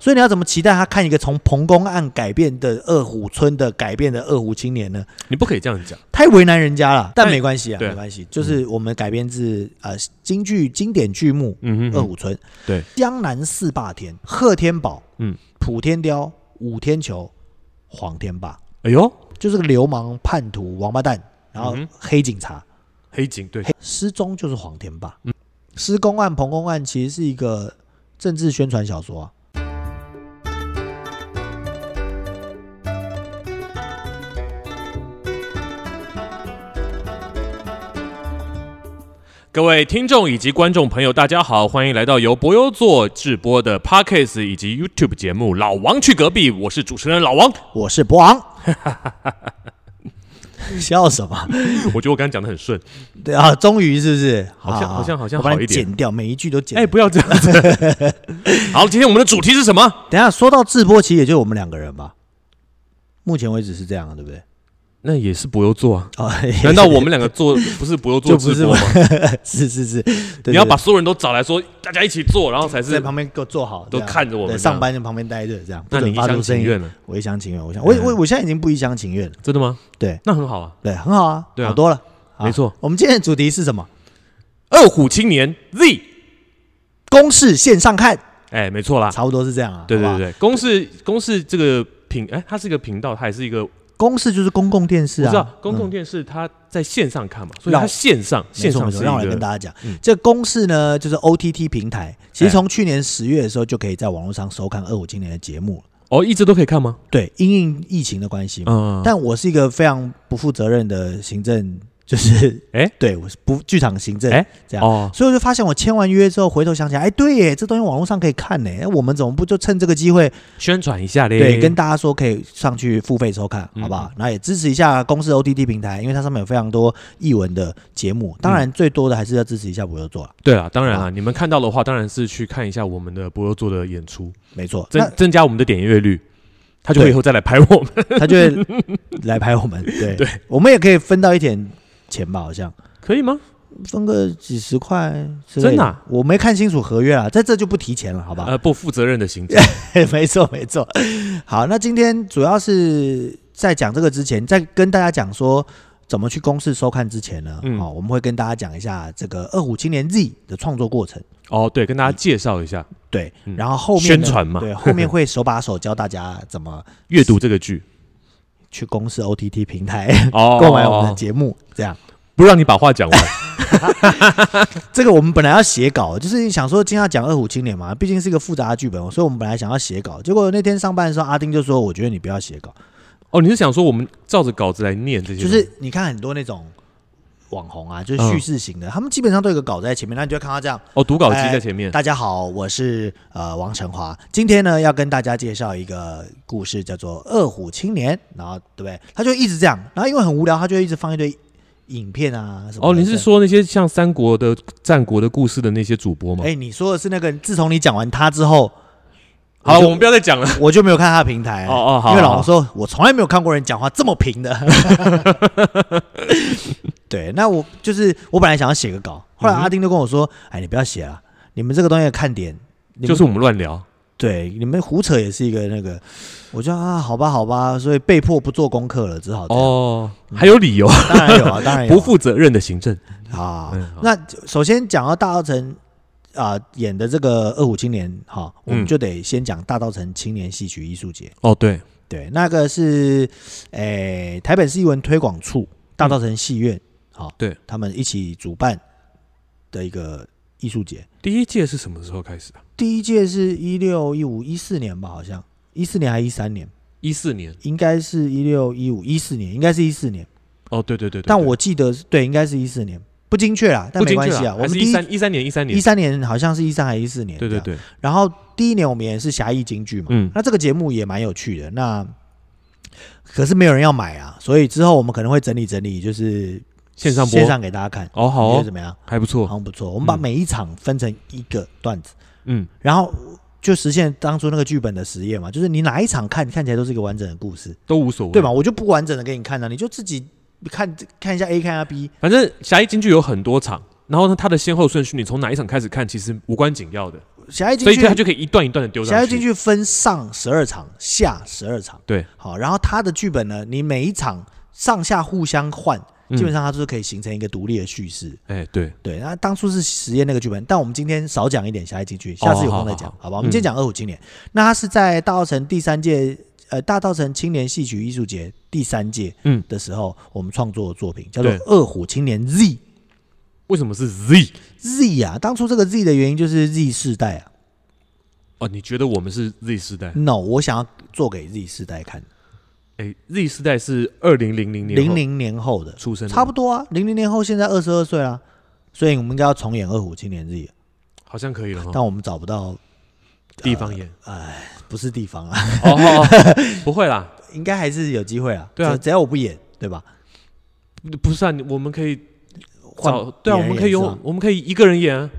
所以你要怎么期待他看一个从彭公案改变的二虎村的改变的二虎青年呢？你不可以这样讲。太为难人家了，但但没关系啊，对。没关系，就是我们改编自呃京剧经典剧目嗯《二虎村》，对，江南四霸天，贺天宝，嗯，普天雕，武天球，黄天霸，哎呦，就是个流氓叛徒王八蛋，然后黑警察，黑警对，黑失踪就是黄天霸。嗯。施公案、彭公案其实是一个政治宣传小说啊。各位听众以及观众朋友，大家好，欢迎来到由博优做直播的 Podcast 以及 YouTube 节目《老王去隔壁》，我是主持人老王。我是博王，笑什么？我觉得我刚刚讲的很顺，对啊，终于是不是？好像好像好像好一点剪掉，每一句都剪。哎，不要这样子。好，今天我们的主题是什么？等一下说到直播，其实也就我们两个人吧。目前为止是这样的，对不对？那也是博优做啊？哦，难道我们两个做不是博优做就不是直播吗？是是是，对你要把所有人都找来说，大家一起做，然后才是。在旁边给我做好，都看着我们上班在旁边待着，这样那你一厢。情愿了，我一厢情愿，我想，我我我现在已经不一厢情愿了。真的吗？对那很好啊。对，很好啊，对啊好多了。没错，我们今天的主题是什么？二虎青年 Z，公式线上看，哎，没错啦。差不多是这样啊。对对对，公式公式这个频，哎，它是一个频道，它也是一个，我公视就是公共电视啊。知道公共嗯电视它在线上看嘛，所以让它线上线上是让我来跟大家讲嗯，这公视呢就是 OTT 平台，其哎实从去年十月的时候就可以在网络上收看二五青年的节目了。哦，一直都可以看吗？对，因应疫情的关系嘛。嗯，但我是一个非常不负责任的行政，就是 哎对我是不剧场行政哎这样。哦，所以我就发现，我签完约之后，回头想起来，哎，对耶，这东西网络上可以看呢。哎我们怎么不就趁这个机会，宣传一下嘞，对，跟大家说可以上去付费收看，嗯好不好？然后也支持一下公司 OTT 平台，因为它上面有非常多译文的节目。当然，最多的还是要支持一下博优做了，对啊，当然啊，你们看到的话，当然是去看一下我们的博优做的演出，没错。增增加我们的点阅率，他就会对以后再来拍我们。他就会来拍我们，对 对，我们也可以分到一点钱吧，好像可以吗？分个几十块。真的啊我没看清楚合约啊，在这就不提钱了，好吧？呃，不负责任的行径。没错，没错。好，那今天主要是在讲这个之前，在跟大家讲说怎么去公示收看之前呢，嗯好、我们会跟大家讲一下这个《二虎青年 Z》的创作过程。哦，对，跟大家介绍一下对，嗯然后后面宣传嘛对，后面 会手把手教大家怎么阅读这个剧去公司 OTT 平台 哦，购买我们的节目。这样，不让你把话讲完。这个我们本来要写稿，就是想说今天要讲《二虎青年》嘛，毕竟是一个复杂的剧本，所以我们本来想要写稿。结果那天上班的时候，阿丁就说：“我觉得你不要写稿，哦，你是想说我们照着稿子来念这些？就是你看很多那种网红啊，就是嗯叙事型的，他们基本上都有个稿在前面，那你就会看他这样。哦，读稿机哎在前面。大家好，我是呃王成华，今天呢要跟大家介绍一个故事，叫做《二虎青年》，然后对不对？他就一直这样，然后因为很无聊，他就一直放一堆影片啊什么。哦，你是说那些像三国的、战国的故事的那些主播吗？哎，你说的是那个？自从你讲完他之后，好了，我我们不要再讲了。我就没有看他的平台哦哦好因为老王说，我从来没有看过人讲话这么平的。对，那我就是我本来想要写个稿，后来阿丁就跟我说：“哎，你不要写了，你们这个东西的看点，就是我们乱聊。对你们胡扯也是一个那个。”我就啊，好吧，好吧，所以被迫不做功课了，只好。哦，还有理由，当然有啊，当然 不负责任的行政。啊。那首先讲到大稻城啊、演的这个《二虎青年》哈，我们嗯就得先讲大稻城青年戏曲艺术节。哦，对，对，那个是诶、台北市艺文推广处大稻城戏院，好、对，他们一起主办的一个艺术节。第一届是什么时候开始的？第一届是一六一五一四年吧，好像一四年还一三年，一四年。应该是一六一五一四年，应该是一四年。哦，对对对对。但对我记得是对，应该是一四年，不精确啦，但没关系啊。我们第一还是一三一三年一三年一。三年好像是一三还是一四年，对对。对，然后第一年我们也是侠义京剧嘛，嗯那这个节目也蛮有趣的。那可是没有人要买啊，所以之后我们可能会整理整理，就是线上播线上给大家看。哦，好哦你觉得怎，么样？还不错。像不错。我们把嗯每一场分成一个段子，嗯，然后就实现当初那个剧本的实验嘛，就是你哪一场看看起来都是一个完整的故事，都无所谓，对吧？？我就不完整的给你看啊，你就自己看看一下 A 看一下 B，反正侠义京剧有很多场，然后呢，它的先后顺序，你从哪一场开始看，其实无关紧要的。狭义京剧所以它就可以一段一段的丢上去。狭义京剧分上十二场，下十二场。对，好，然后它的剧本呢，你每一场上下互相换，基本嗯上它就是可以形成一个独立的叙事。哎，对，对，那当初是实验那个剧本，但我们今天少讲一点狭义进去，下次有空再讲，好吧？我们今天讲二虎青年，那它是在大稻城第三届呃大稻城青年戏曲艺术节第三届嗯，的时候，我们创作的作品叫做对《二虎青年 Z》。为什么是 Z？Z 啊，当初这个 Z 的原因就是 Z 世代啊。哦，你觉得我们是 Z 世代？No，我想要做给 Z 世代看，哎，Z 世代是二零零零年后零零年后的，出生的，差不多啊，零零年后现在二十二岁啦，所以我们应该要重演《二虎青年 Z》，好像可以了哈。但我们找不到，地方演哎不是地方啊，哦，不会啦，应该还是有机会啊。对啊只只要我不演，对吧？不是啊，我们可以换找对啊，我们可以用我们可以一个人演啊，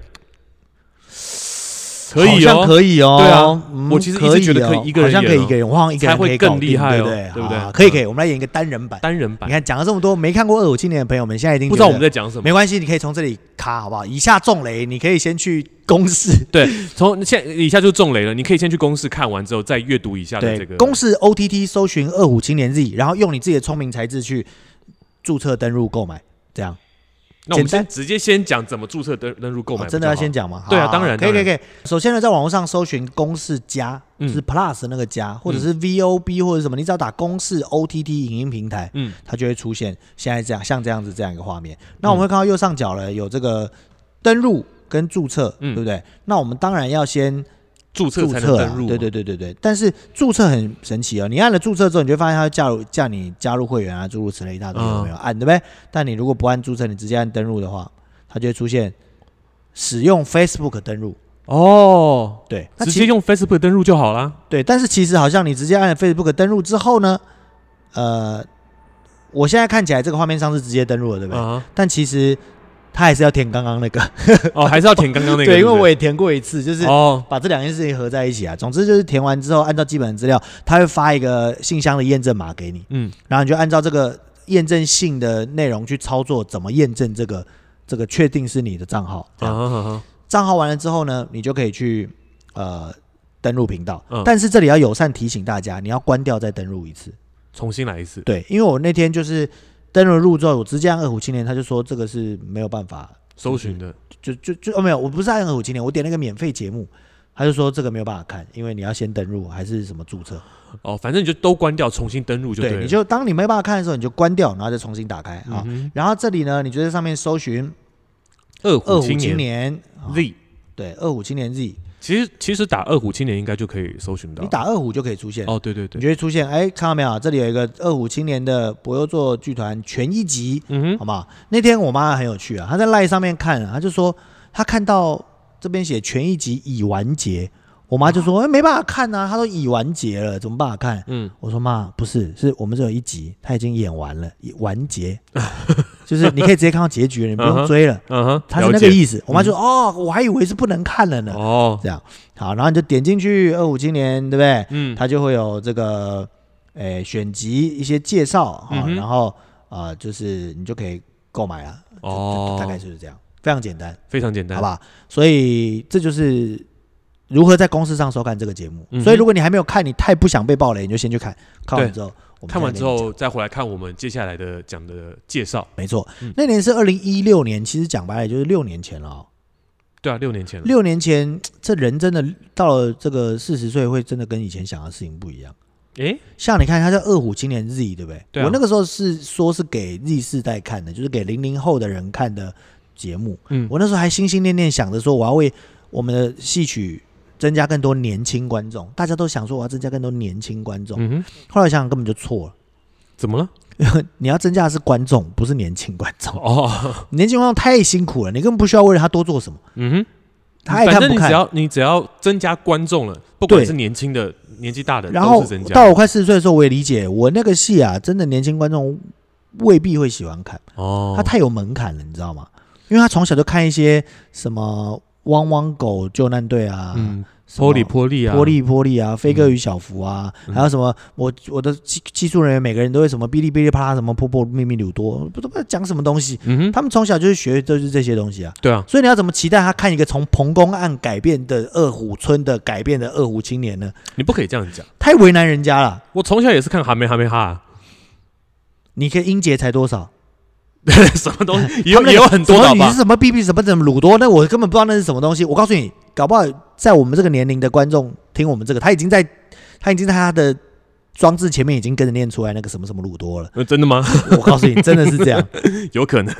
可以好像哦，可以哦。对啊嗯我其实一直觉得可以哦一个人好像可以一个人，我好像一个人才会更厉害哦对不对？对不对好可以嗯可以，我们来演一个单人版。单人版你，看讲了这么多，没看过《二五青年》的朋友们，现在已经不知道我们在讲什么。没关系，你可以从这里卡，好不好？以下重雷，你可以先去公式，对，从现以下就中雷了，你可以先去公式看完之后，再阅读一下的对这个，公式 OTT 搜寻“二五青年 Z”，然后用你自己的聪明才智去注册登录购买，这样那我们先直接先讲怎么注册登登入购买真的要先讲吗？对啊当然可以可以可以。首先呢，在网络上搜寻“公式加”，是 Plus 那个加，或者是 VOB 或者什么，你只要打“公式 OTT 影音平台”，嗯，它就会出现现在这样像这样子这样一个画面。那我们会看到右上角呢有这个登录跟注册，嗯对不对？那我们当然要先注册才能登入，对对，对对对。但是注册很神奇哦，你按了注册之后，你就会发现它会加入叫你加入会员啊，诸如此类一大堆，嗯有没有按对不对？但你如果不按注册，你直接按登录的话，它就会出现使用 Facebook 登录。哦，对，那直接用 Facebook 登录就好啦。对，但是其实好像你直接按了 Facebook 登录之后呢，呃，我现在看起来这个画面上是直接登录了，对不对？啊，但其实它还是要填刚刚那个，哦，还是要填刚刚那个，对，因为我也填过一次，就是哦，把这两件事情合在一起啊。总之就是填完之后，按照基本资料，他会发一个信箱的验证码给你，嗯，然后你就按照这个验证信的内容去操作，怎么验证这个这个确定是你的账号。这啊样账号完了之后呢，你就可以去呃登录频道。嗯但是这里要友善提醒大家，你要关掉再登录一次。重新来一次，对，因为我那天就是登了入之后，我直接按二虎青年，他就说这个是没有办法搜寻的，就就就哦没有，我不是按二虎青年，我点那个免费节目，他就说这个没有办法看，因为你要先登录还是什么注册。哦，反正你就都关掉，重新登入就对，了。你就当你没办法看的时候，你就关掉，然后再重新打开啊。然后这里呢，你就在上面搜寻二二虎青虎青年 Z，对，二虎青年 Z，其实其实打二虎青年应该就可以搜寻到。你打二虎就可以出现。哦，对对对，你就会出现，哎，看到没有？这里有一个二虎青年的博优座剧团全一集，嗯哼，好不好？那天我妈很有趣啊，她在赖上面看啊，她就说她看到这边写全一集已完结，我妈就说，哎，没办法看啊，她都已完结了，怎么办法看？嗯，我说妈，不是，是我们这有一集，她已经演完了，已完结，就是你可以直接看到结局了，你不用追了，嗯哼，他是那个意思。我妈就说哦，我还以为是不能看了呢。哦，这样。好，然后你就点进去二五青年，对不对？嗯，它就会有这个诶选集一些介绍啊、然后啊就是你就可以购买了，就哦大概就是这样，非常简单，非常简单，好吧？所以这就是如何在公司上收看这个节目。嗯所以如果你还没有看，你太不想被暴雷，你就先去看，看完之后，我们看完之后再回来看我们接下来的讲的介绍。没错，嗯那年是二零一六年，其实讲白了就是六年前了、哦。对啊，六年前了。六年前，这人真的到了这个四十岁，会真的跟以前想的事情不一样。诶，像你看，他叫二虎青年 Z，对不对？对啊我那个时候是说是给 Z 世代看的，就是给零零后的人看的节目。嗯，我那时候还心心念念想着说，我要为我们的戏曲增加更多年轻观众。大家都想说我要增加更多年轻观众，嗯哼，后来想想根本就错了。怎么了？你要增加的是观众，不是年轻观众。哦，年轻观众太辛苦了，你根本不需要为了他多做什么，嗯哼，他爱看不看。你只要你只要增加观众了，不管是年轻的、年纪大的，然后。到我快四十岁的时候，我也理解，我那个戏啊，真的年轻观众未必会喜欢看。哦，他太有门槛了，你知道吗？因为他从小就看一些什么汪汪狗救难队啊，嗯什么玻璃玻璃啊，玻璃玻璃啊，飞哥与小福啊，嗯还有什么我我的技技术人员每个人都会什么哔哩哔哩啪啦什么波波秘密鲁多，不知道讲什么东西。嗯哼，他们从小就是学的就是这些东西啊，对啊，所以你要怎么期待他看一个从彭公案改变的二虎村的改变的二虎青年呢？你不可以这样讲。太为难人家了。我从小也是看哈梅哈梅哈，你看音节才多少？什么东西 也有有很多你是？什么 B B 什么什么鲁多？那我根本不知道那是什么东西。我告诉你，搞不好在我们这个年龄的观众听我们这个，他已经在他已经在他的装置前面已经跟着念出来那个什么什么鲁多了。呃 真的吗？我告诉你，真的是这样。有可能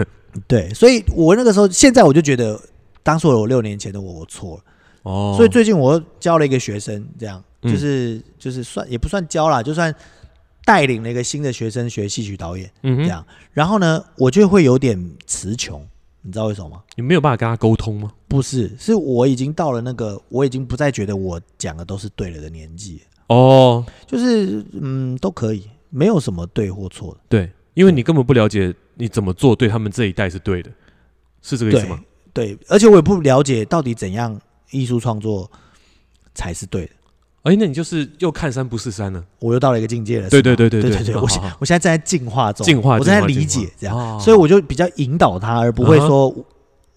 对，所以我那个时候，现在我就觉得，当初我六年前的我，我错了。哦。所以最近我教了一个学生，这样嗯就是、就是算也不算教啦，就算带领了一个新的学生学戏曲导演嗯，这样。然后呢，我就会有点词穷，你知道为什么吗？你没有办法跟他沟通吗？不是，是我已经到了那个我已经不再觉得我讲的都是对了的年纪，哦，就是嗯都可以，没有什么对或错的。对，因为你根本不了解你怎么做对他们这一代是对的，是这个意思对吗？对，而且我也不了解到底怎样艺术创作才是对的。哎，那你就是又看山不是山了，我又到了一个境界了。对对对对对对对我现我现在正在进化中，进化我正在理解这样，哦。所以我就比较引导他，而不会说，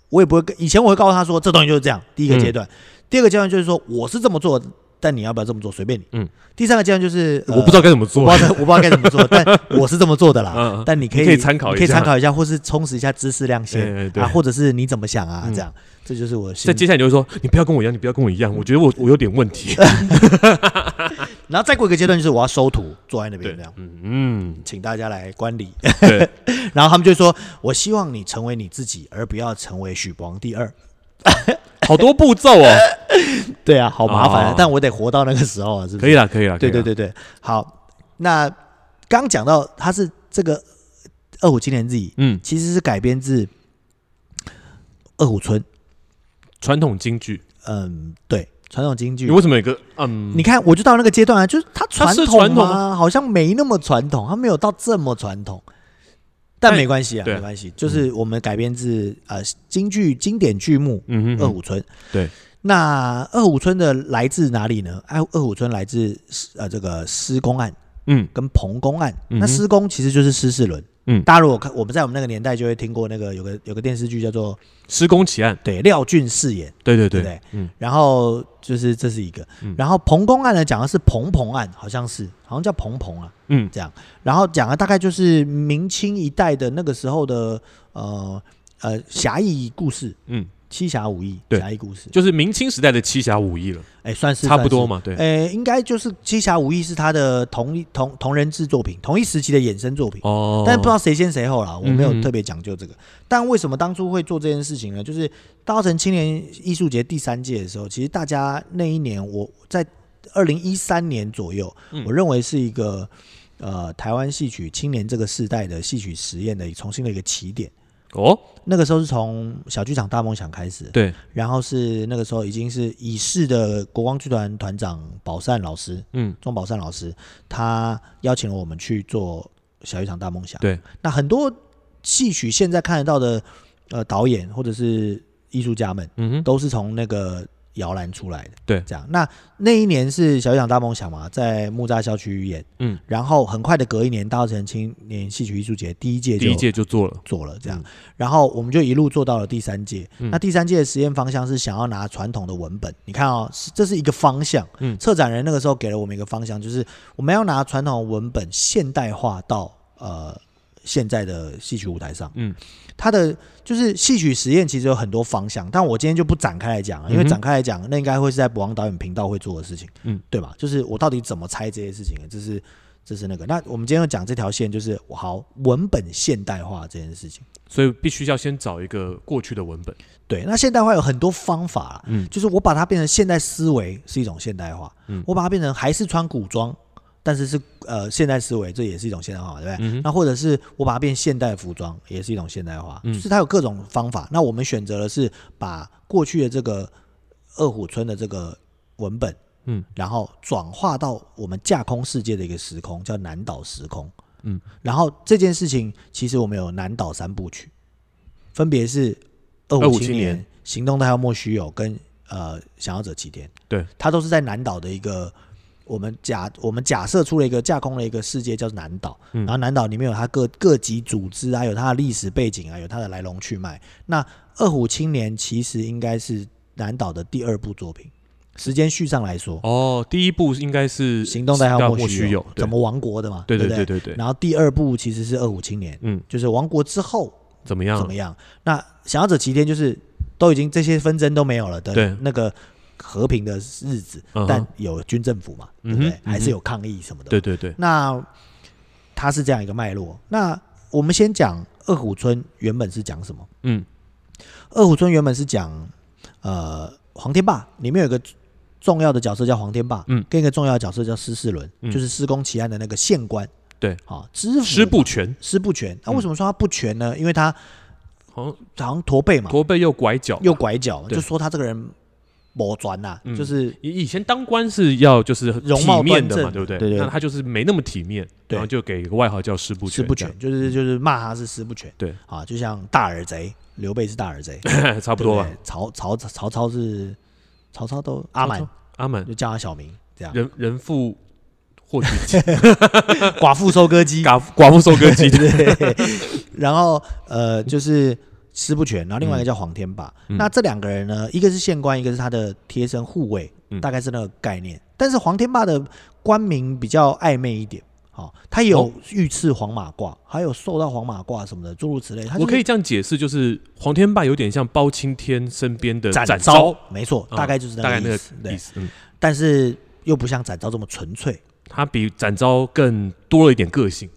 我也不会跟以前我会告诉他说，这东西就是这样。第一个阶段，第二个阶段就是说，我是这么做的，但你要不要这么做随便你。嗯。第三个阶段就是、呃我不知道该怎么做我不。知道我不知道该怎么做，但我是这么做的啦。嗯，但你可以可以参考一下可以参考一下，或是充实一下知识量先啊，或者是你怎么想啊，嗯这样，这就是我的心在接下来你会说，你不要跟我一样，你不要跟我一样，我觉得我 我有点问题。然后再过一个阶段就是我要收徒，坐在那边这样，，嗯嗯，请大家来观礼。对，然后他们就说：“我希望你成为你自己，而不要成为许光第二。好多步骤哦，” 对啊，好麻烦、啊哦但我得活到那个时候啊，是不是？可以了，可以啦，可以啦，对对对对，好。那刚讲到他是这个《二虎青年记》，嗯，其实是改编自《二虎村》。传统京剧，嗯，对，传统京剧你。为什么有个嗯？你看，我就到那个阶段啊，就是它传统传统吗？好像没那么传统，它没有到这么传统。但但没关系啊，没关系，就是我们改编自呃京剧经典剧目二虎村。对，那二虎村的来自哪里呢？哎，二虎村来自呃这个施公案嗯跟彭公案。嗯那施公其实就是施世伦。嗯。大家如果看我们在我们那个年代就会听过那个有个有个电视剧叫做施工奇案，对廖俊饰演，对对对。对对，嗯。然后就是这是一个，嗯。然后彭公案呢讲的是彭彭案，好像是好像叫彭彭啊，嗯。这样，然后讲的大概就是明清一代的那个时候的呃呃侠义故事，嗯，七侠五义对侠义故事，就是明清时代的七侠五义了，哎，算是差不多。算嘛，对是，呃，应该就是七侠五义是他的同一同同人制作品，同一时期的衍生作品。哦，但是不知道谁先谁后啦，我没有特别讲究这个。但为什么当初会做这件事情呢？就是大稻城青年艺术节第三届的时候，其实大家那一年我在二零一三年左右，嗯我认为是一个呃台湾戏曲青年这个世代的戏曲实验的重新的一个起点。哦，那个时候是从小剧场大梦想开始，对，然后是那个时候已经是已逝的国光剧团团长宝善老师，嗯，钟宝善老师，他邀请了我们去做小剧场大梦想。对，那很多戏曲现在看得到的呃导演或者是艺术家们，嗯哼，都是从那个摇篮出来的。对这样。那那一年是小剧场大梦想嘛，在木栅校区演，嗯，然后很快的隔一年，大稻城青年戏曲艺术节第一届就第一届就做了，做了这样嗯，然后我们就一路做到了第三届。嗯那第三届的实验方向是想要拿传统的文本，你看哦，是这是一个方向。嗯策展人那个时候给了我们一个方向，就是我们要拿传统文本现代化到呃现在的戏曲舞台上。嗯，它的就是戏曲实验其实有很多方向，但我今天就不展开来讲了，因为展开来讲，那应该会是在博王导演频道会做的事情，嗯，对吧？就是我到底怎么猜这些事情的，这是这是那个。那我们今天要讲这条线，就是好文本现代化这件事情。所以必须要先找一个过去的文本，对，那现代化有很多方法，嗯就是我把它变成现代思维是一种现代化，嗯我把它变成还是穿古装，但是是呃现代思维，这也是一种现代化，对不对？嗯，那或者是我把它变现代服装，也是一种现代化，嗯。就是它有各种方法。那我们选择的是把过去的这个二虎村的这个文本，嗯，然后转化到我们架空世界的一个时空，叫南岛时空，嗯，然后这件事情其实我们有南岛三部曲，分别是二二虎青年年、行动代号莫须有跟呃想要者齐天，对，它都是在南岛的一个。我们假我们假设出了一个架空了一个世界叫南岛，嗯然后南岛里面有它各各级组织啊，有它的历史背景啊，有它的来龙去脉。那《二虎青年》其实应该是南岛的第二部作品，时间序上来说，哦，第一部应该是行动代号莫须有，怎么亡国的嘛？对对不对对对对，然后第二部其实是《二虎青年》，嗯，就是亡国之后怎么样？怎么样？那想要者齐天就是都已经这些纷争都没有了的对那个和平的日子，嗯但有军政府嘛，对不对？还是有抗议什么的。对对对，那它是这样一个脉络。那我们先讲二虎村原本是讲什么？嗯二虎村原本是讲呃黄天霸，里面有一个重要的角色叫黄天霸，嗯跟一个重要的角色叫施世伦，嗯就是施工奇案的那个县官。对，啊，知府师不全，施不全。那嗯为什么说他不全呢？因为他好像好像驼背嘛，驼背又拐角，又拐角，就说他这个人某转呐，嗯就是以以前当官是要就是容貌体面的嘛，端正对不对？对对。那他就是没那么体面，对。然后就给一个外号叫师不全，师不全，就是就是骂他是师不全。对。啊，就像大耳贼，刘备是大耳贼，差不多吧。对。对？曹曹曹操是曹操都阿满，阿满。就叫他小名，这样。人人 妇获取机，寡妇收割机，寡寡妇收割机，对，然后呃就是师不全，然后另外一个叫黄天霸。嗯那这两个人呢，一个是县官，一个是他的贴身护卫，嗯大概是那个概念。但是黄天霸的官名比较暧昧一点。好、他有哦御赐黄马褂，还有受到黄马褂什么的，诸如此类。他就是我可以这样解释，就是黄天霸有点像包青天身边的展展昭，没错，嗯大概就是那个个意思。对，意思。嗯，但是又不像展昭这么纯粹，他比展昭更多了一点个性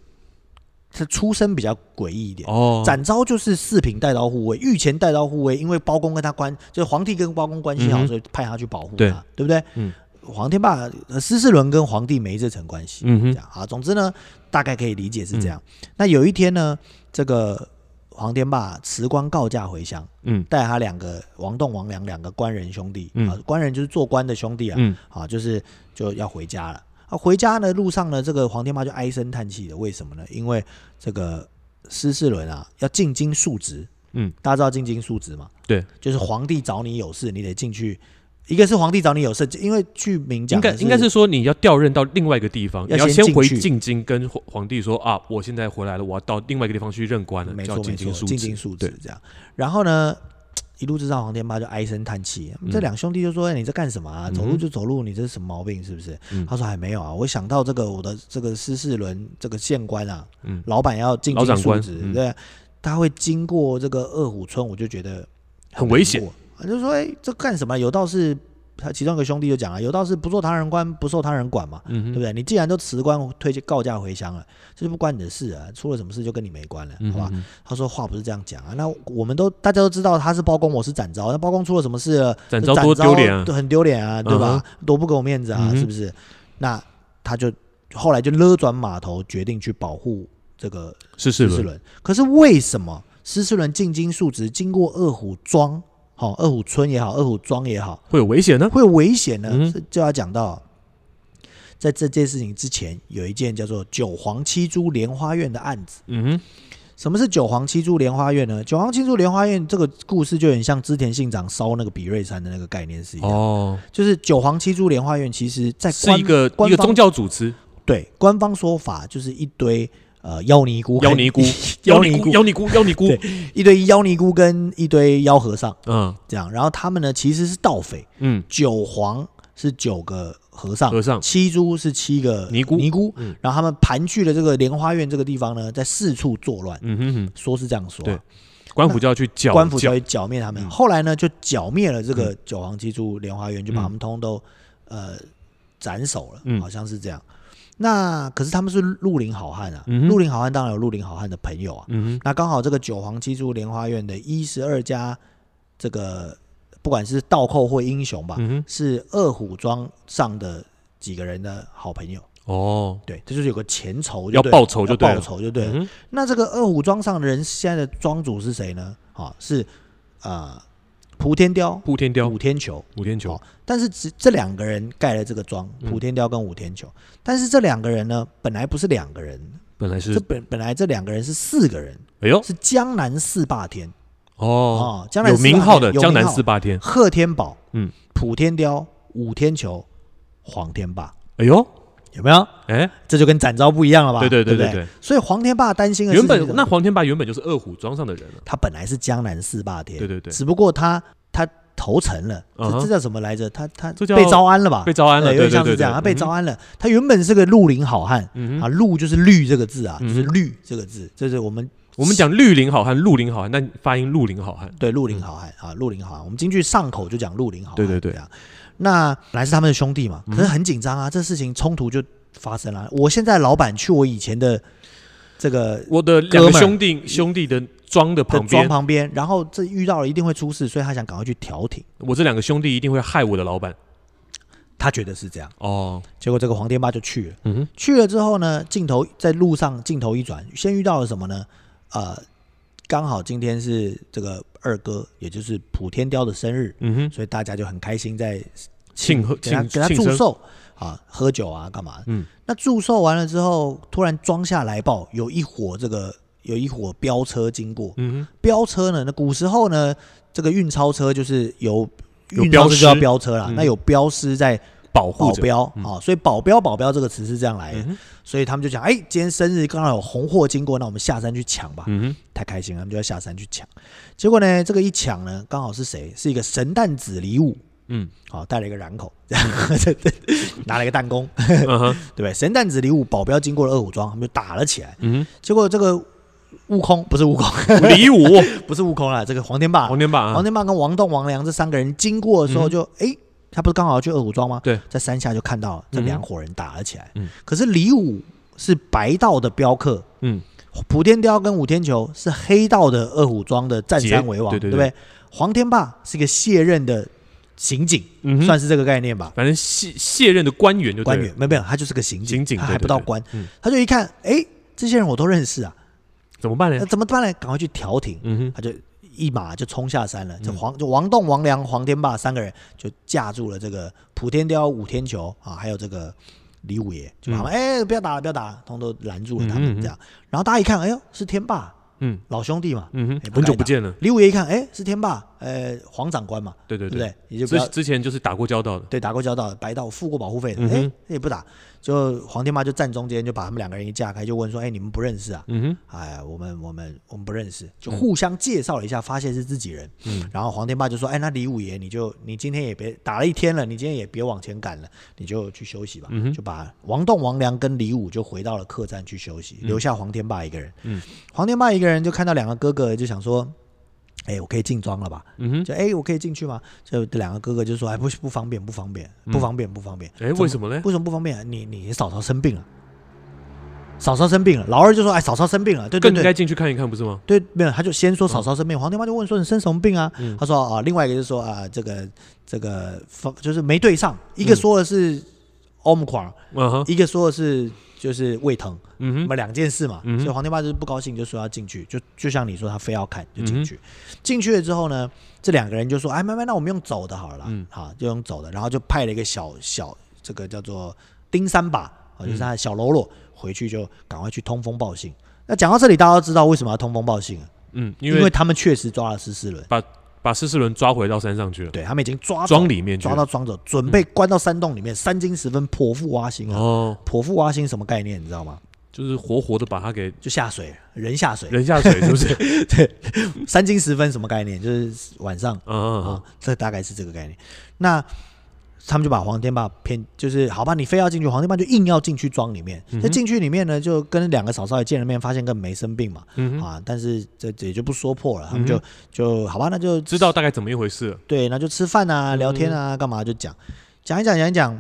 他出身比较诡异一点。哦。展昭就是四品带刀护卫，御前带刀护卫，因为包公跟他关，就是皇帝跟包公关系好，嗯所以派他去保护他，对对不对？嗯，黄天霸、呃施世伦跟皇帝没这层关系，嗯哼，这样啊。总之呢，大概可以理解是这样。那有一天呢，这个黄天霸辞官告假回乡，嗯带他两个王栋、王良两个官人兄弟、嗯啊，官人就是做官的兄弟啊，嗯啊，就是就要回家了。啊，回家的路上呢，这个黄天霸就唉声叹气的，为什么呢？因为这个施世伦啊要进京述职，嗯，大家知道进京述职吗？对，就是皇帝找你有事，你得进去。一个是皇帝找你有事，因为去明应讲应该应该是说你要调任到另外一个地方，要你要先回先进京跟皇皇帝说啊，我现在回来了，我要到另外一个地方去任官了，叫没错没错，进京述职进京述职这样。然后呢，一路之上黄天霸就唉声叹气，这两兄弟就说：“哎，你在干什么啊？嗯走路就走路，你这是什么毛病？是不是？”嗯他说：“还没有啊，我想到这个我的这个施世伦这个县官啊，嗯老板要进老长官京述职，嗯对，他会经过这个二虎村，我就觉得很危险。就说：哎，这干什么？有道是。”他其中一个兄弟就讲啊，有道是不做他人官，不受他人管嘛，嗯，对不对？你既然都辞官推告假回乡了，这就不关你的事啊，出了什么事就跟你没关了，好吧？嗯他说话不是这样讲啊，那我们都大家都知道他是包公，我是展昭，那包公出了什么事了？展昭多丢脸啊！都很丢脸啊，对吧？多不给我面子啊，嗯是不是？那他就后来就勒转码头，决定去保护这个施世伦。可是为什么施世伦进京述职，经过二虎庄，好、二虎村也好，二虎庄也好，会有危险呢？会有危险呢？嗯就要讲到，在这件事情之前，有一件叫做九黄七珠莲花院的案子。嗯哼，什么是九黄七珠莲花院呢？九黄七珠莲花院这个故事就很像织田信长烧那个比瑞山的那个概念是一样，哦，就是九黄七珠莲花院其实在官是一个一个宗教组织，对官方说法就是一堆呃 妖尼姑、妖尼姑、妖尼姑妖尼姑、妖尼姑，对一堆妖尼姑跟一堆妖和尚嗯。这样，然后他们呢其实是盗匪，嗯。九皇是九个和尚，和尚。七珠是七个尼姑。尼姑，嗯。然后他们盘踞了这个莲花院这个地方呢，在四处作乱，嗯哼哼，说是这样说、对。啊。官府就要去剿剿官府就去剿灭他们。嗯。后来呢，就剿灭了这个九皇七珠莲花院，就把他们通通都呃斩首了，嗯。好像是这样。那可是他们是绿林好汉啊，嗯绿林好汉当然有绿林好汉的朋友啊。嗯，那刚好这个九皇七珠莲花院的一十二家这个不管是倒寇或英雄吧，嗯，是二虎庄上的几个人的好朋友。哦，对，这就是有个前仇要，报仇就对了。报仇就对那这个二虎庄上的人现在的庄主是谁呢？啊，是呃蒲天雕、普天雕、武天球。武天球。哦，但是只这两个人盖了这个庄，嗯。蒲天雕跟武天球。但是这两个人呢，本来不是两个人，本来是这，本本来这两个人是四个人，哎呦，是江南四霸天。哦，哦，江南有名号的江南四霸天，贺天宝，嗯，普天雕、武天球、黄天霸，哎呦，有没有？哎，这就跟展昭不一样了吧？对对对不对对。所以黄天霸担心的是什么本那黄天霸原本就是二虎庄上的人了。他本来是江南四霸天，对对对只不过他他投诚了，这这叫什么来着？他他被招安了吧？被招安了，对，有对对对对，点像是这样，他被嗯招安了。他原本是个绿林好汉啊，绿就是绿这个字啊，就是绿这个字，这是我们我们讲绿林好汉，绿林好汉，但发音绿林好汉。对绿林好汉啊，绿林好汉。我们京剧上口就讲绿林好汉，对对对。那本来是他们的兄弟嘛，嗯可是很紧张啊，这事情冲突就发生了。我现在老板去我以前的这个我的两个兄弟兄弟的庄的的旁边，庄旁边，然后这遇到了一定会出事，所以他想赶快去调停。我这两个兄弟一定会害我的老板。他觉得是这样，哦，结果这个黄天霸就去了。嗯哼，去了之后呢，镜头在路上镜头一转，先遇到了什么呢？呃，刚好今天是这个二哥，也就是普天雕的生日，嗯哼，所以大家就很开心在庆贺给他给他祝寿啊，喝酒啊，干嘛？嗯，那祝寿完了之后，突然装下来报，有一伙这个有一伙飙车经过，嗯飙车呢，那古时候呢，这个运钞车就是有有标运钞车就要识飙车啦，嗯。那有镖师在，保护。保镖嗯。啊，所以保镖保镖这个词是这样来的，所以他们就讲，哎，今天生日刚好有红货经过，那我们下山去抢吧，嗯，太开心了，他们就要下山去抢。结果呢，这个一抢呢，刚好是谁？是一个神弹子李武，嗯。好、带了一个染口，拿了一个弹弓，对不对？神弹子李武保镖经过了二虎庄，他们就打了起来。嗯结果这个悟空不是悟空，李武，不是悟空啦，这个黄天霸，黄天霸啊，黄天霸跟王栋、王良这三个人经过的时候嗯就，哎、他不是刚好要去二虎庄吗？对，在山下就看到这两伙人打了起来。嗯可是李武是白道的镖客，嗯，普天雕跟武天球是黑道的二虎庄的占山为王，对对对不对？黄天霸是一个卸任的刑警，嗯，算是这个概念吧。反正卸卸任的官员就官员没有没有，他就是个刑警，刑警还不到官。嗯他就一看，哎，这些人我都认识啊，怎么办呢那？怎么办呢？赶快去调停。嗯哼，他就一马就冲下山了，就嗯黄就王栋、王良、黄天霸三个人就架住了这个普天雕、武天球啊，还有这个李五爷，就把他们哎、不要打了，不要打了，通通都拦住了他们这样。然后大家一看，哎呦是天霸嗯。老兄弟嘛，嗯很久不见了，李五爷一看，哎是天霸，呃黄长官嘛，对对对？也就不要之之前就是打过交道的，对打过交道，白道付过保护费的，哎也不打，就黄天霸就站中间，就把他们两个人一架开，就问说，哎你们不认识啊？嗯哼，哎，我们我们我们不认识，就互相介绍了一下，发现是自己人。嗯然后黄天霸就说：“哎，那李五爷，你就你今天也别打了一天了，你今天也别往前赶了，你就去休息吧。嗯哼就把王栋、王良跟李五就回到了客栈去休息，嗯留下黄天霸一个人。嗯黄天霸一个人就看到两个哥哥，就想说：“哎，我可以进庄了吧？嗯哼，就哎，我可以进去吗？”就这两个哥哥就说：“哎，不不方便，不方便，不方便，不方便。哎，为什么呢？为什么不方便啊？你你嫂嫂生病了，嫂嫂生病了。老二就说：“哎，嫂嫂生病了，对对对更应该，进去看一看，不是吗？对，没有，他就先说嫂嫂生病，黄天妈就问说你生什么病啊？嗯他说啊，另外一个就是说啊，这个这个方就是没对上，一个嗯说的是 omicron，、嗯哼，一个说的是就是胃疼，嗯哼，那么两件事嘛，嗯所以黄天霸就是不高兴，就说要进去，就就像你说他非要看就进嗯去，进去了之后呢，这两个人就说，哎，慢慢，那我们用走的好了啦，嗯。好就用走的，然后就派了一个小小这个叫做丁三把，啊，就是他的小喽啰，回去就赶快去通风报信。那讲到这里，大家都知道为什么要通风报信了。嗯，因因为为他们确实抓了施世伦，把施世伦抓回到山上去了，对他们已经抓走庄里面去。抓到庄走，准备关到山洞里面，三更时分剖腹挖心啊！哦，剖腹挖心什么概念？你知道吗？就是活活的把他给就下水，人下水。人下水，是不是？对三更时分什么概念？就是晚上嗯嗯啊嗯，，这大概是这个概念。那他们就把黄天霸骗，就是好吧，你非要进去，黄天霸就硬要进去庄里面。那进去里面呢，就跟两个嫂嫂也见了面，发现根本没生病嘛，嗯，啊，但是这这也就不说破了，他们就嗯就好吧，那就知道大概怎么一回事。了。对，那就吃饭啊、聊天啊、干嘛就讲，讲一讲讲一讲，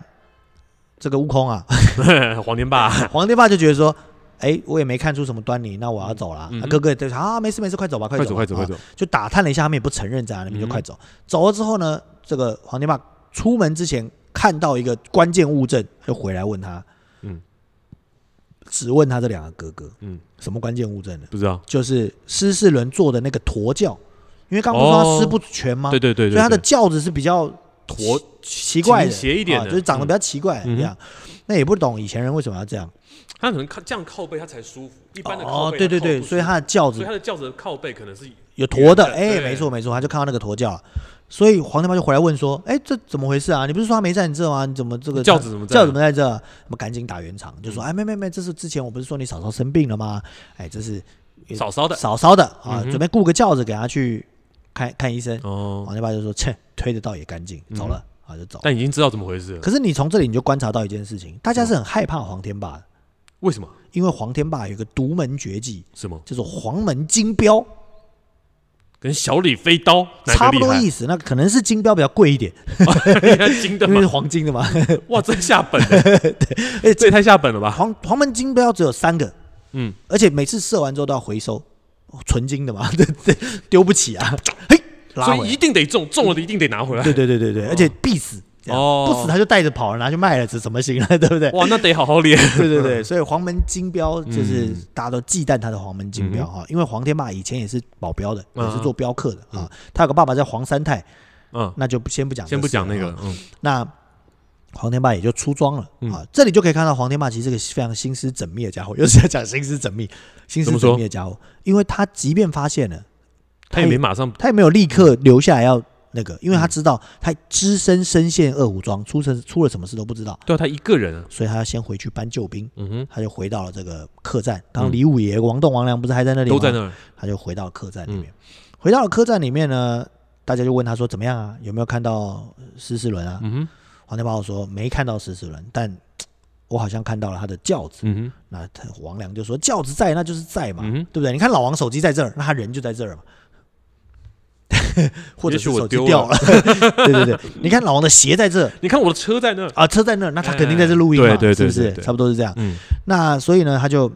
这个悟空啊，黄天霸，黄天霸就觉得说，哎，我也没看出什么端倪，那我要走了。嗯啊哥哥就啊，没事没事，快走吧，快走快走快走！就打探了一下，他们也不承认在那边，就嗯。快走。走了之后呢，这个黄天霸出门之前看到一个关键物证，就回来问他，嗯，只问他这两个哥哥，嗯，什么关键物证呢？不知道。就是施世伦做的那个驼轿，因为刚刚不是说他施不全吗？对对对对，所以他的轿子是比较驼奇怪的，斜一点的。啊就是长得比较奇怪嗯这样。那也不懂以前人为什么要这样。他可能靠这样靠背他才舒服，一般的靠哦，背对对对，所以他的轿子所以他的轿子的靠背可能是有驼的，哎，没错没错，他就看到那个驼轿了，所以黄天霸就回来问说：“哎，这怎么回事啊？你不是说他没在你这吗？你怎么这个轿子怎么在轿子怎么在这？”我们赶紧打圆场，就说：“哎，没没没，这是之前我不是说你嫂嫂生病了吗？哎，这是嫂嫂的嫂嫂的啊，嗯准备雇个轿子给他去看看医生。”哦，黄天霸就说：“切，推的倒也干净，走了。啊，就走。但已经知道怎么回事了。可是你从这里你就观察到一件事情，大家是很害怕黄天霸的，为什么？因为黄天霸有一个独门绝技，什么？叫做黄门金镖，跟小李飞刀差？不多意思。那可能是金标比较贵一点，金的因为是吗？黄金的嘛。哇，真下本欸！哎，这也太下本了吧？黄黄门金标只有三个，嗯，而且每次射完之后都要回收，哦纯金的嘛，对对，丢不起啊，嘿，拉所以一。定得中，中了的一定得拿回来。对对对对对，而且必死，哦不死他就带着跑了，拿去卖了，这怎么行了？对不对？哇，那得好好练。对对对，所以黄门金镖就是嗯大家都忌惮他的黄门金镖哈，因为黄天霸以前也是保镖的，嗯也是做镖客的啊。他有个爸爸叫黄三太，嗯，那就先不讲，先不讲那个，。嗯那黄天霸也就出装了嗯啊。这里就可以看到黄天霸其实是个非常心思缜密的家伙，又是在讲心思缜密、心思缜密的家伙，因为他即便发现了，他也没马上他也没有立刻留下来要那个，因为他知道他只身身陷二虎庄，出生出了什么事都不知道，对啊，他一个人啊。所以他要先回去搬救兵。嗯哼，他就回到了这个客栈。刚刚李五爷、王栋、王良不是还在那里吗？都在那儿。他就回到了客栈里面。嗯回到了客栈里面呢，大家就问他说：“怎么样啊？有没有看到施世伦啊？”嗯哼，黄天霸说：“没看到施世伦，但 我好像看到了他的轿子。嗯那他王良就说：“轿子在，那就是在嘛，嗯对不对？你看老王手机在这儿，那他人就在这儿嘛。” 或者是我丢掉了，对对对，你看老王的鞋在这，你看我的车在那。啊，车在那，那他肯定在这录音嘛，哎对对对是不是？差不多是这样。嗯。那所以呢，他就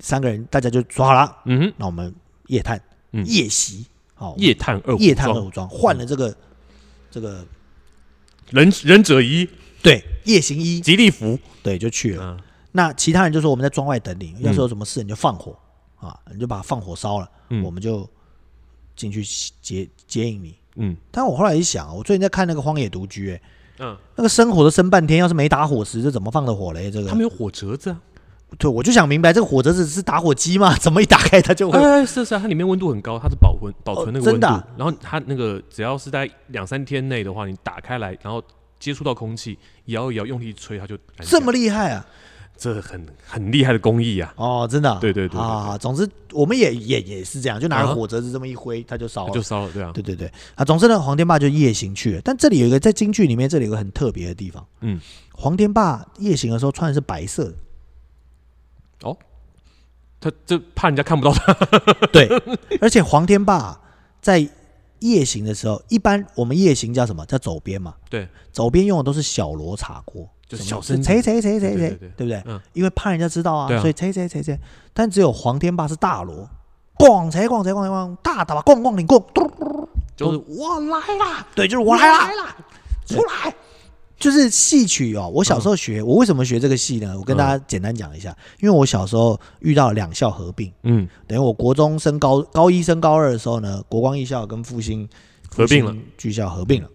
三个人，大家就说好了，嗯哼，那我们夜探、嗯。夜袭，好，夜探二夜探二武装换了这个这个忍忍者一。对夜行衣，吉利服。对，就去了。嗯。那其他人就说我们在庄外等你，嗯要是有什么事你就放火。啊，你就把放火烧了，嗯。我们就进去接接应你。嗯但我后来一想，我最近在看那个《荒野独居》，哎，嗯，那个生火都生半天，要是没打火石，这怎么放的火嘞？这个他没有火折子啊。对，我就想明白，这个火折子是打火机吗？怎么一打开它就会？哎，是是啊，它里面温度很高，它是保温保存那个温度真的啊。然后它那个只要是在两三天内的话，你打开来，然后接触到空气，摇一摇，用力吹，它就这么厉害啊！这很很厉害的工艺啊，哦，真的啊、对对对对啊，总之我们也也也是这样，就拿个火折子这么一挥，它就烧了。它就烧了，对啊。对对对，啊，总之呢，黄天霸就夜行去了。但这里有一个在京剧里面，这里有个很特别的地方。嗯，黄天霸夜行的时候穿的是白色的，哦他这怕人家看不到他。对，而且黄天霸在夜行的时候，一般我们夜行叫什么？叫走边嘛。对，走边用的都是小罗茶锅，就是小声谁谁谁谁谁，对不对？嗯因为怕人家知道啊，啊所以谁谁谁谁。但只有黄天霸是大锣，咣谁咣谁咣谁咣，大打吧咣咣你咣，嘟就是我来啦，对，就是我来啦，出来。就是戏曲哦，我小时候学，我为什么学这个戏呢？我跟大家简单讲一下，因为我小时候遇到两校合并，嗯等于我国中升高高一升高二的时候呢，国光艺校跟复兴合并了，剧校合并了。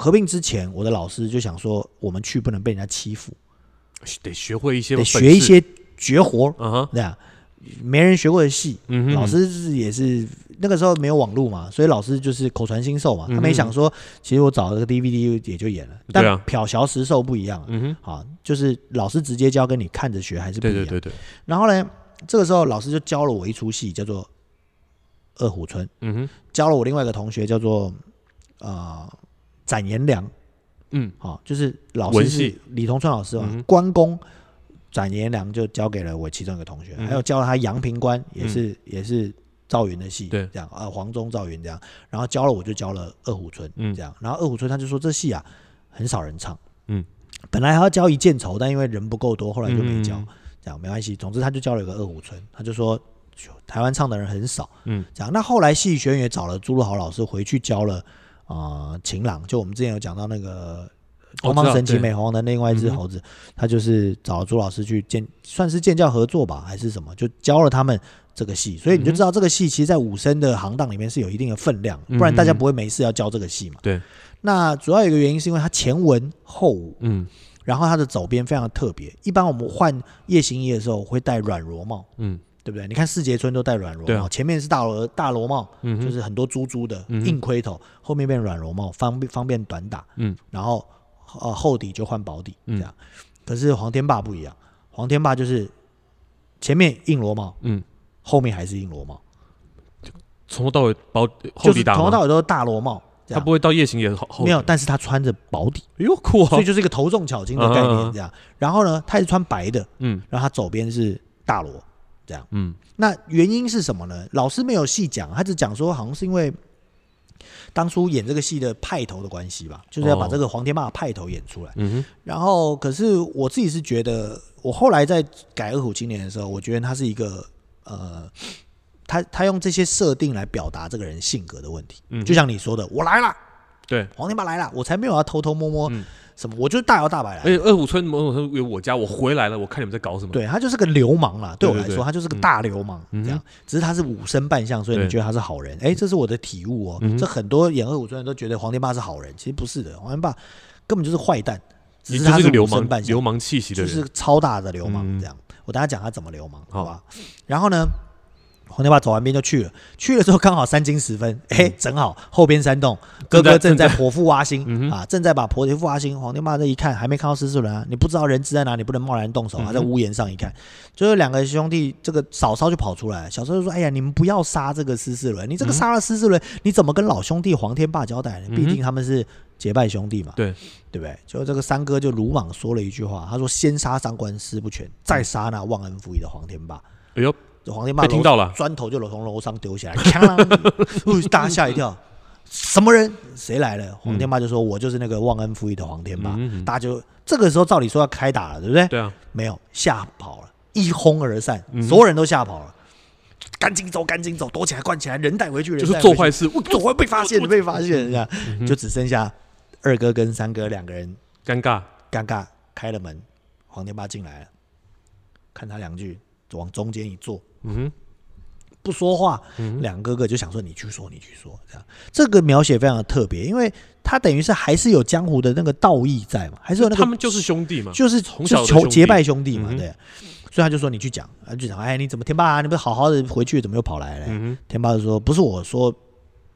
合并之前，我的老师就想说，我们去不能被人家欺负，得学会一些得学一些绝活，嗯哼这样没人学过的戏。嗯哼，老师是也是那个时候没有网络嘛，所以老师就是口传心授嘛。他没想说，其实我找了个 DVD 也就演了，但对啊漂小时授不一样啊。嗯哼，啊，就是老师直接教跟你看着学还是不一样。对对对对，然后呢，这个时候老师就教了我一出戏，叫做《二虎村》，嗯哼，教了我另外一个同学叫做呃展颜良，嗯。哦，就是老师是李同春老师嘛，嗯关公展颜良就交给了我其中一个同学，嗯还有教了他杨平关，也是、也是赵云的戏，对。这样啊，黄忠赵云这样，然后教了我就教了二虎村，嗯。这样，然后二虎村他就说这戏啊很少人唱，嗯，本来还要教一件仇，但因为人不够多，后来就没教，嗯这样没关系，总之他就教了一个二虎村，他就说台湾唱的人很少，嗯，这样，那后来戏剧学院也找了朱露豪老师回去教了啊、呃情郎，就我们之前有讲到那个。东方神奇美猴王的另外一只猴子，他就是找朱老师去建，算是建教合作吧，还是什么，就教了他们这个戏，所以你就知道这个戏其实，在武生的行当里面是有一定的分量，不然大家不会没事要教这个戏嘛。对，那主要有一个原因是因为它前文后武，嗯。然后它的走边非常特别。一般我们换夜行衣的时候会戴软螺帽，嗯，对对不对？你看四节村都戴软螺帽，啊。前面是大螺大螺帽，嗯就是很多珠珠的嗯硬盔头，后面变软螺帽，方便方便短打，嗯，然后呃厚底就换薄底嗯。这样。可是黄天霸不一样，黄天霸就是前面硬螺帽，嗯，后面还是硬螺帽，从头到尾包厚就是底打吗？从头到尾都是大螺帽，他不会到夜行也厚厚没有，但是他穿着薄底，哎呦酷啊。所以！就是一个头重脚轻的概念这样。然后呢，他也是穿白的，嗯。然后他左边是大螺。嗯那原因是什么呢？老师没有细讲，他只讲说好像是因为当初演这个戏的派头的关系吧，就是要把哦这个黄天霸的派头演出来。嗯哼然后，可是我自己是觉得，我后来在改《二虎青年》的时候，我觉得他是一个呃，他他用这些设定来表达这个人性格的问题。嗯就像你说的，我来了，对，黄天霸来了，我才没有要偷偷摸摸嗯什么，我就是大摇大摆来而。且二虎村某种程度有我家，我回来了，我看你们在搞什么。对他就是个流氓啦，对我来说，他就是个大流氓，嗯这样。只是他是武生扮相，所以你觉得他是好人。哎，这是我的体悟哦。嗯这很多演二虎村人都觉得黄天霸是好人，其实不是的，黄天霸根本就是坏蛋，只是是他是个流氓扮相流，氓气息的人。就是超大的流氓嗯这样。我等下讲他怎么流氓，好好吧？然后呢，黄天霸走完边就去了，去了之后刚好三更时分，哎，正好后边山洞哥哥正正在在剖腹挖心啊，正在把剖腹挖心。黄天霸这一看还没看到施世伦啊，你不知道人质在哪里，不能贸然动手啊，在屋檐上一看，就是两个兄弟，这个嫂嫂就跑出来，小时候就说：“哎呀，你们不要杀这个施世伦，你这个嗯杀了施世伦，你怎么跟老兄弟黄天霸交代呢？毕竟他们是结拜兄弟嘛。”对，对不对？就这个三哥就鲁莽说了一句话，他说：“先杀三官司不全，再杀那忘恩负义的黄天霸。哎呦，”这黄天霸被听到了。砖头就从楼上丢下来，大家吓一跳，什么人？谁来了？黄天霸就说：“我就是那个忘恩负义的黄天霸。大家就这个时候照理说要开打了，对不对？对啊，没有，吓跑了，一哄而散，嗯所有人都吓跑了。赶紧走，赶紧走，躲起来，关起来，人带回去，人就是做坏事，我做坏被发现，被发现，这样嗯就只剩下二哥跟三哥两个人尴尬。尴尬开了门，黄天霸进来了，看他两句，往中间一坐，嗯哼，不说话。两哥哥就想说你去说，你去说，这样这个描写非常的特别，因为他等于是还是有江湖的那个道义在嘛，还是有那个他们就是兄弟嘛。就是从小结拜兄弟嘛，对。所以他就说你去讲，他就讲，哎，你怎么天霸、啊，你不是好好的回去，怎么又跑来了？嗯天霸就说：“不是我说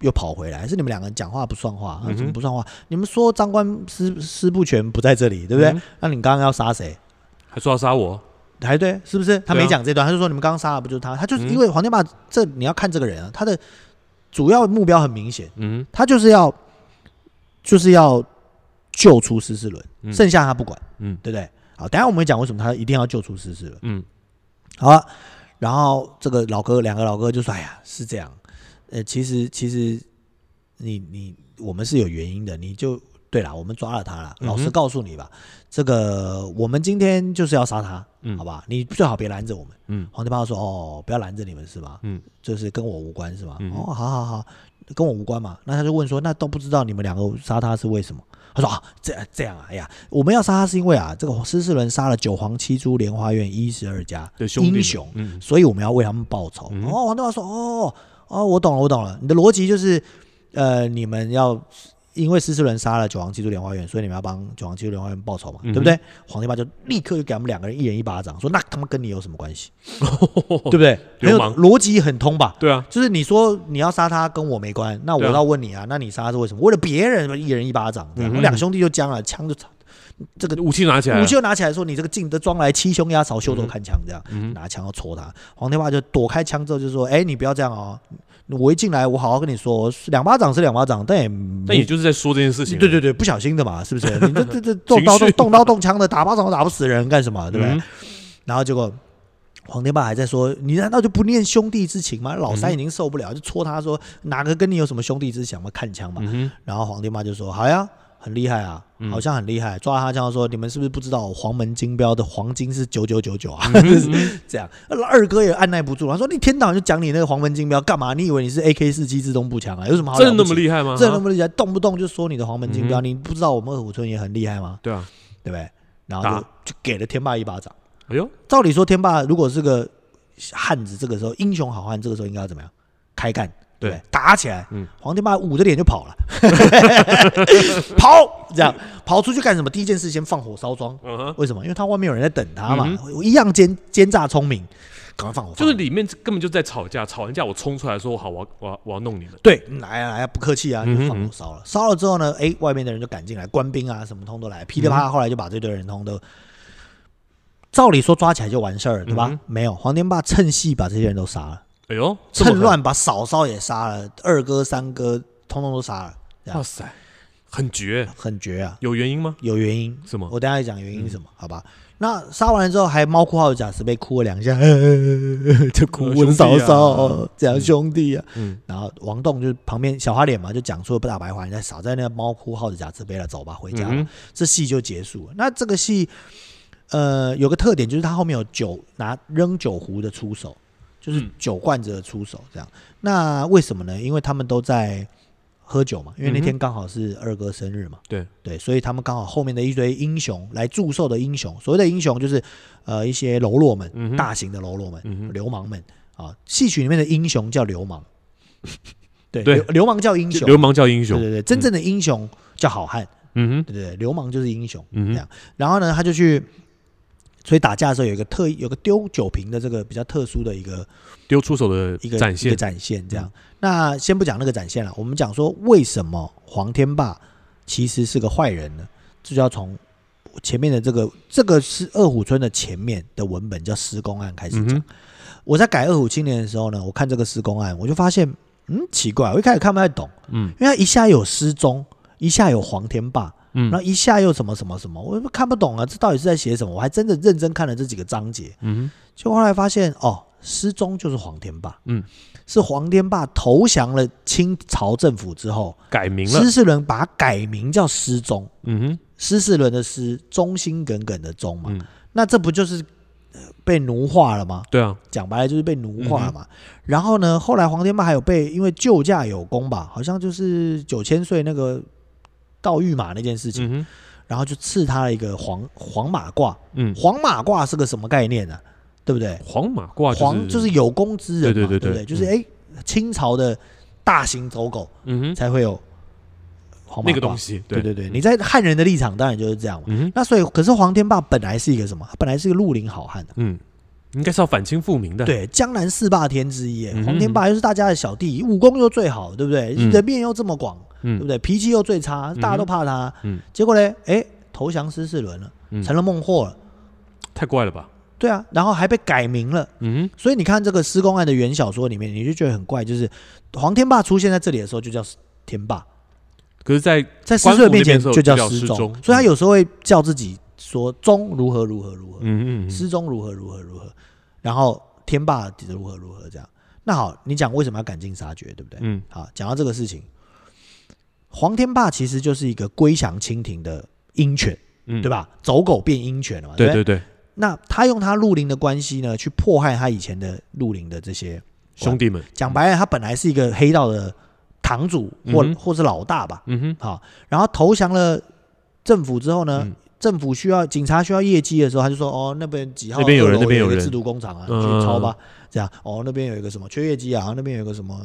又跑回来，是你们两个人讲话不算话，啊怎么不算话？你们说张官师师不全不在这里，对不对？嗯那你刚刚要杀谁？还说要杀我。还对，是不是？他没讲这段，他就说你们刚刚杀的不就是他？他就是嗯因为黄天霸，这你要看这个人啊，他的主要目标很明显，嗯他就是要就是要救出施世伦，嗯剩下他不管，嗯对不对？好，等下我们会讲为什么他一定要救出施世伦。嗯好了，然后这个老哥两个老哥就说：“哎呀，是这样，呃，其实其实你你我们是有原因的，你就对啦，我们抓了他了。嗯哼老实告诉你吧，这个我们今天就是要杀他，嗯好吧？你最好别拦着我们。”嗯黄天霸说：“哦，不要拦着你们是吧？嗯就是跟我无关是吧？嗯哦，好好好，跟我无关嘛。那他就问说：那都不知道你们两个杀他是为什么？他说啊，这这样啊，哎呀，我们要杀他是因为啊，这个施世伦杀了九皇七珠莲花院一十二家的英雄，嗯所以我们要为他们报仇。嗯哦，黄天霸说：哦哦，我懂了，我懂了，你的逻辑就是，呃，你们要。”因为施世伦杀了九王七珠莲花院，所以你们要帮九王七珠莲花院报仇嘛，嗯对不对？黄天霸就立刻就给他们两个人一人一巴掌，说：“那他妈跟你有什么关系？对不对？逻辑很通吧？对啊，就是你说你要杀他，跟我没关，那我对啊要问你啊，那你杀他是为什么？为了别人，一人一巴掌，这样两个兄弟就僵了，枪就这个武器拿起来，武器就拿起来说：“你这个进的装来七凶压朝，袖都看枪。”这样嗯拿枪要戳他。黄天霸就躲开枪之后就说：“哎，你不要这样哦，我一进来，我好好跟你说，两巴掌是两巴掌，但也但也就是在说这件事情。对对对，不小心的嘛，是不是？你这这这动刀动动刀动枪的，打巴掌都打不死人，干什么？对不对？嗯然后结果黄天霸还在说：“你难道就不念兄弟之情吗？”老三已经受不了，就戳他说：“哪个跟你有什么兄弟之情嘛？看枪嘛。嗯，然后黄天霸就说：“好呀，很厉害啊，嗯好像很厉害。”抓他枪说：“你们是不是不知道黄门金标的黄金是九九九九啊？”嗯 这样，二哥也按耐不住，他说：“你天导就讲你那个黄门金标干嘛？你以为你是 AK 四七自动步枪啊？有什么好了真？的那么厉害吗？啊真的那么厉害？动不动就说你的黄门金标，嗯你不知道我们二虎村也很厉害吗？对啊，对不对？”然后就就给了天霸一巴掌。哎呦，照理说，天霸如果是个汉子，这个时候英雄好汉，这个时候应该要怎么样？开干，对？打起来，嗯黄天霸捂着脸就跑了，跑这样跑出去干什么？第一件事先放火烧庄，嗯哼，为什么？因为他外面有人在等他嘛嗯，一样奸奸诈聪明。赶快放火，就是里面根本就在吵架，吵完架我冲出来说好，我要我要我要弄你们。对，来啊来啊，不客气啊，就放火烧了。烧了之后呢，哎，外面的人就赶进来，官兵啊什么通都来，噼里嗯啪啦，后来就把这堆人通都。照理说抓起来就完事儿了，对吧？嗯没有，黄天霸趁隙把这些人都杀了，哎呦，趁乱把嫂嫂也杀了，二哥、三哥通通都杀了，哇塞，很绝，很绝啊！有原因吗？有原因，什么？我等一下讲原因是什嗯么，好吧？那杀完了之后，还猫哭号的贾斯贝哭了两下，就哭呃我的嫂嫂，这样嗯兄弟啊。嗯，然后王栋就旁边小花脸嘛，就讲出了大白话，你再少在那个猫哭号的假慈悲了，走吧，回家了。嗯这戏就结束了。那这个戏，呃，有个特点就是他后面有酒拿扔酒壶的出手，就是嗯酒罐子的出手这样。那为什么呢？因为他们都在喝酒嘛，因为那天刚好是二哥生日嘛。对对，所以他们刚好后面的一堆英雄来祝寿的英雄，所谓的英雄就是呃一些喽啰们，嗯大型的喽啰们、嗯流氓们啊。戏曲里面的英雄叫流氓，对，对流流氓叫英雄，流氓叫英雄。对对对，真正的英雄叫好汉。嗯哼，对对对，流氓就是英雄，嗯哼这样。然后呢，他就去，所以打架的时候有一个特有个丢酒瓶的这个比较特殊的一个丢出手的一个展现嗯一个。展现，这样。那先不讲那个展现了，我们讲说为什么黄天霸其实是个坏人呢？这就要从前面的这个这个是二虎村的前面的文本叫施公案开始讲。嗯，我在改二虎青年的时候呢，我看这个施公案，我就发现，嗯，奇怪，我一开始看不太懂，嗯因为他一下有失踪，一下有黄天霸。嗯。然后一下又什么什么什么，我看不懂啊，这到底是在写什么？我还真的认真看了这几个章节，嗯结果后来发现，哦，失踪就是黄天霸，嗯，是黄天霸投降了清朝政府之后，哼，改名了。施。世伦把它改名叫失踪，嗯哼，施世伦的施，忠心耿耿的忠嘛，嗯，那这不就是呃被奴化了吗？对啊，讲白了就是被奴化了嗯嘛。然后呢，后来黄天霸还有被因为救驾有功吧，好像就是九千岁那个盗御马那件事情，嗯，然后就赐他了一个黄黄马褂。嗯，黄马褂是个什么概念呢、对不对？黄马褂黄就是有功之人嘛，对对对对不对？对就是哎、清朝的大型走狗嗯哼，才会有黄马褂那个东。西，对对对，你在汉人的立场当然就是这样嘛。嗯，那所以，可是黄天霸本来是一个什么？他本来是一个绿林好汉的、嗯，应该是要反清复明的。，对，江南四霸天之一黄天霸又是大家的小弟，武功又最好，对不对？嗯人面又这么广，对不嗯对？脾气又最差，大家都怕他。嗯结果呢，哎，投降施世伦了，嗯，成了孟获了。太怪了吧？对啊，然后还被改名了。嗯所以你看这个施公案的原小说里面，你就觉得很怪，就是黄天霸出现在这里的时候就叫天霸，可是，在在施世伦面前就叫失踪，所以他有时候会叫自己说忠如何如何如何，嗯嗯嗯，失踪如何如何如何，然后天霸如何如何这样。那好，你讲为什么要赶尽杀绝，对不对？嗯好，讲到这个事情，黄天霸其实就是一个归降清廷的鹰犬，嗯，对？吧？走狗变鹰犬了嘛，不对？对对，那他用他绿林的关系呢，去迫害他以前的绿林的这些兄弟们，讲白了，他本来是一个黑道的堂主或、嗯或是老大吧，嗯哼，好，然后投降了政府之后呢，嗯。政府需要警察需要业绩的时候，他就说哦那边几号那边有人那边有人。制毒工厂啊，嗯。去抄吧，这样哦那边有一个什么缺业绩啊，那边有一个什么。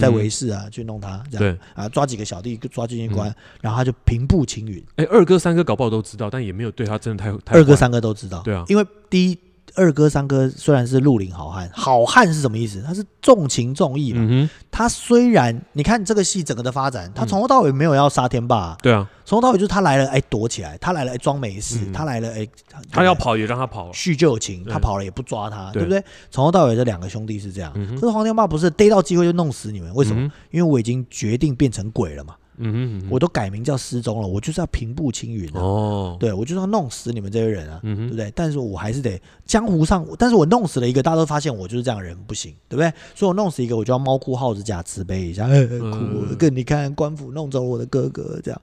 在嗯维氏啊，去弄他，这样。啊，抓几个小弟抓进去关，然后他就平步青云。哎，二哥三哥搞不好都知道，但也没有对他真的太太二哥三哥都知道，对啊。因为第一二哥三哥虽然是绿林好汉，好汉是什么意思？他是重情重义嘛。嗯，他虽然你看这个戏整个的发展，他从头到尾没有要杀天霸啊、对啊，从头到尾就是他来了，哎，躲起来；他来了，哎，装没事；嗯他来了，哎，他要跑也让他跑，叙旧情，他跑了也不抓他，对对不对？从头到尾这两个兄弟是这样。嗯可是黄天霸不是逮到机会就弄死你们，为什么？嗯？因为我已经决定变成鬼了嘛，嗯我都改名叫失踪了，我就是要平步青云啊！哦，对我就是要弄死你们这些人啊！嗯，对不对？但是我还是得江湖上，但是我弄死了一个，大家都发现我就是这样的人，不行，对不对？所以我弄死一个，我就要猫哭耗子假慈悲一下，哭，跟你看官府弄走了我的哥哥，这样